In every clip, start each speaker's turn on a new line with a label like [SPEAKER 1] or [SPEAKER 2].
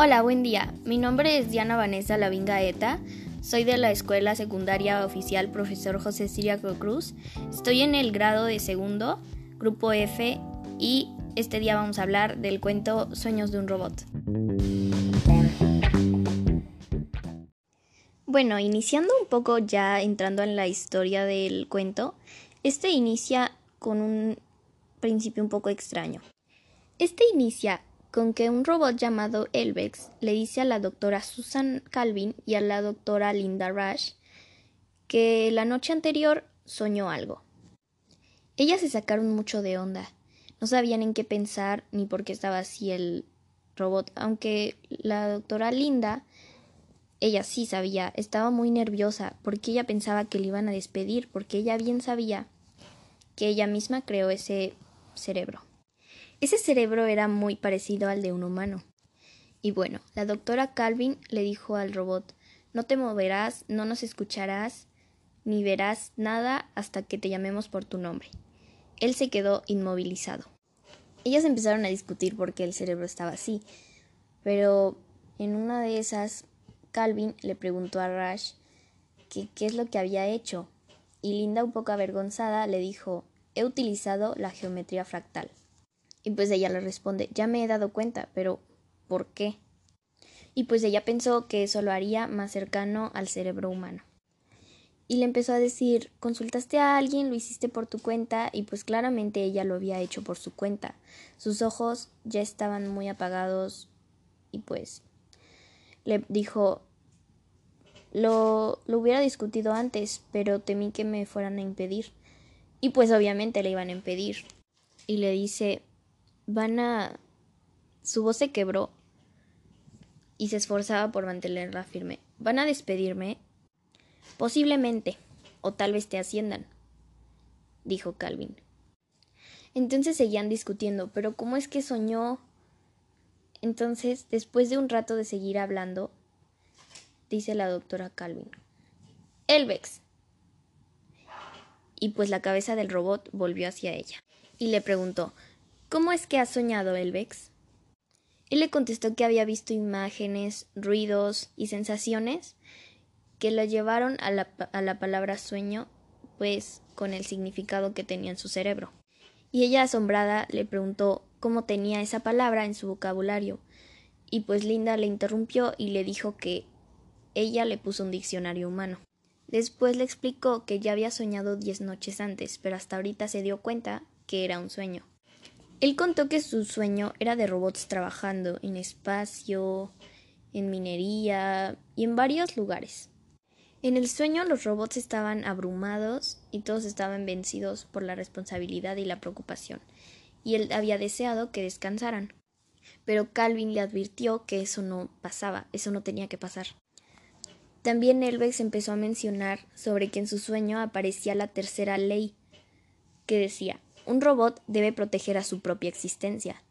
[SPEAKER 1] Hola, buen día. Mi nombre es Diana Vanessa Lavinga Eta. Soy de la Escuela Secundaria Oficial Profesor José Siriaco Cruz. Estoy en el grado de segundo, grupo F, y este día vamos a hablar del cuento Sueños de un robot. Bueno, iniciando un poco ya entrando en la historia del cuento, este inicia con un principio un poco extraño. Este inicia con que un robot llamado Elvex le dice a la doctora Susan Calvin y a la doctora Linda Rush que la noche anterior soñó algo. Ellas se sacaron mucho de onda. No sabían en qué pensar ni por qué estaba así el robot, aunque la doctora Linda, ella sí sabía, estaba muy nerviosa porque ella pensaba que le iban a despedir, porque ella bien sabía que ella misma creó ese cerebro. Ese cerebro era muy parecido al de un humano. Y bueno, la doctora Calvin le dijo al robot No te moverás, no nos escucharás, ni verás nada hasta que te llamemos por tu nombre. Él se quedó inmovilizado. Ellas empezaron a discutir por qué el cerebro estaba así, pero en una de esas, Calvin le preguntó a Rush qué es lo que había hecho, y Linda, un poco avergonzada, le dijo He utilizado la geometría fractal. Y pues ella le responde, ya me he dado cuenta, pero ¿por qué? Y pues ella pensó que eso lo haría más cercano al cerebro humano. Y le empezó a decir, consultaste a alguien, lo hiciste por tu cuenta, y pues claramente ella lo había hecho por su cuenta. Sus ojos ya estaban muy apagados y pues le dijo, lo, lo hubiera discutido antes, pero temí que me fueran a impedir. Y pues obviamente le iban a impedir. Y le dice, van a... Su voz se quebró y se esforzaba por mantenerla firme. ¿Van a despedirme? Posiblemente, o tal vez te asciendan, dijo Calvin. Entonces seguían discutiendo, pero ¿cómo es que soñó? Entonces, después de un rato de seguir hablando, dice la doctora Calvin. Elvex. Y pues la cabeza del robot volvió hacia ella. Y le preguntó ¿Cómo es que ha soñado, Elvex? Él le contestó que había visto imágenes, ruidos y sensaciones que lo llevaron a la, a la palabra sueño, pues con el significado que tenía en su cerebro. Y ella, asombrada, le preguntó cómo tenía esa palabra en su vocabulario, y pues Linda le interrumpió y le dijo que ella le puso un diccionario humano. Después le explicó que ya había soñado diez noches antes, pero hasta ahorita se dio cuenta que era un sueño. Él contó que su sueño era de robots trabajando en espacio, en minería y en varios lugares. En el sueño los robots estaban abrumados y todos estaban vencidos por la responsabilidad y la preocupación, y él había deseado que descansaran. Pero Calvin le advirtió que eso no pasaba, eso no tenía que pasar. También Elvex empezó a mencionar sobre que en su sueño aparecía la tercera ley, que decía un robot debe proteger a su propia existencia.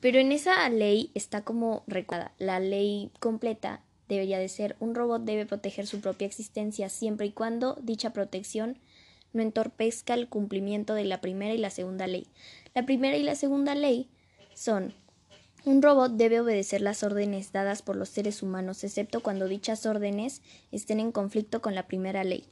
[SPEAKER 1] Pero en esa ley está como recordada. La ley completa debería de ser un robot debe proteger su propia existencia siempre y cuando dicha protección no entorpezca el cumplimiento de la primera y la segunda ley. La primera y la segunda ley son un robot debe obedecer las órdenes dadas por los seres humanos, excepto cuando dichas órdenes estén en conflicto con la primera ley.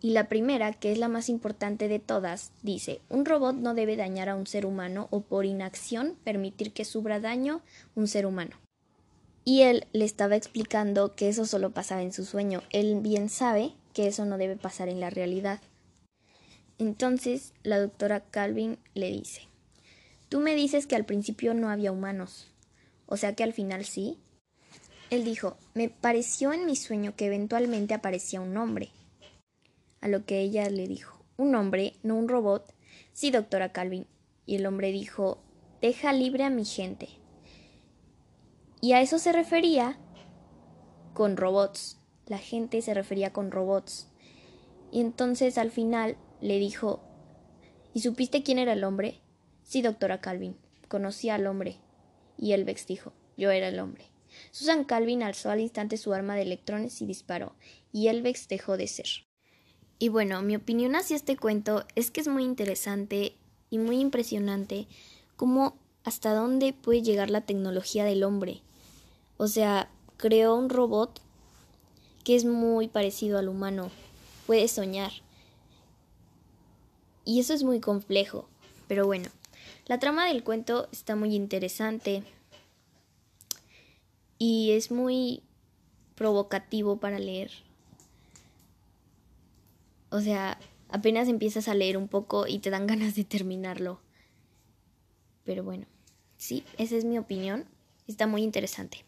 [SPEAKER 1] Y la primera, que es la más importante de todas, dice, un robot no debe dañar a un ser humano o por inacción permitir que sufra daño un ser humano. Y él le estaba explicando que eso solo pasaba en su sueño. Él bien sabe que eso no debe pasar en la realidad. Entonces la doctora Calvin le dice, Tú me dices que al principio no había humanos, o sea que al final sí. Él dijo, me pareció en mi sueño que eventualmente aparecía un hombre, a lo que ella le dijo, un hombre, no un robot. Sí, doctora Calvin. Y el hombre dijo, deja libre a mi gente. Y a eso se refería con robots. La gente se refería con robots. Y entonces al final le dijo, ¿y supiste quién era el hombre? Sí, doctora Calvin, conocí al hombre. Y Elvex dijo, yo era el hombre. Susan Calvin alzó al instante su arma de electrones y disparó, y Elvex dejó de ser. Y bueno, mi opinión hacia este cuento es que es muy interesante y muy impresionante cómo hasta dónde puede llegar la tecnología del hombre. O sea, creó un robot que es muy parecido al humano. Puede soñar. Y eso es muy complejo. Pero bueno, la trama del cuento está muy interesante. Y es muy provocativo para leer. O sea, apenas empiezas a leer un poco y te dan ganas de terminarlo. Pero bueno, sí, esa es mi opinión. Está muy interesante.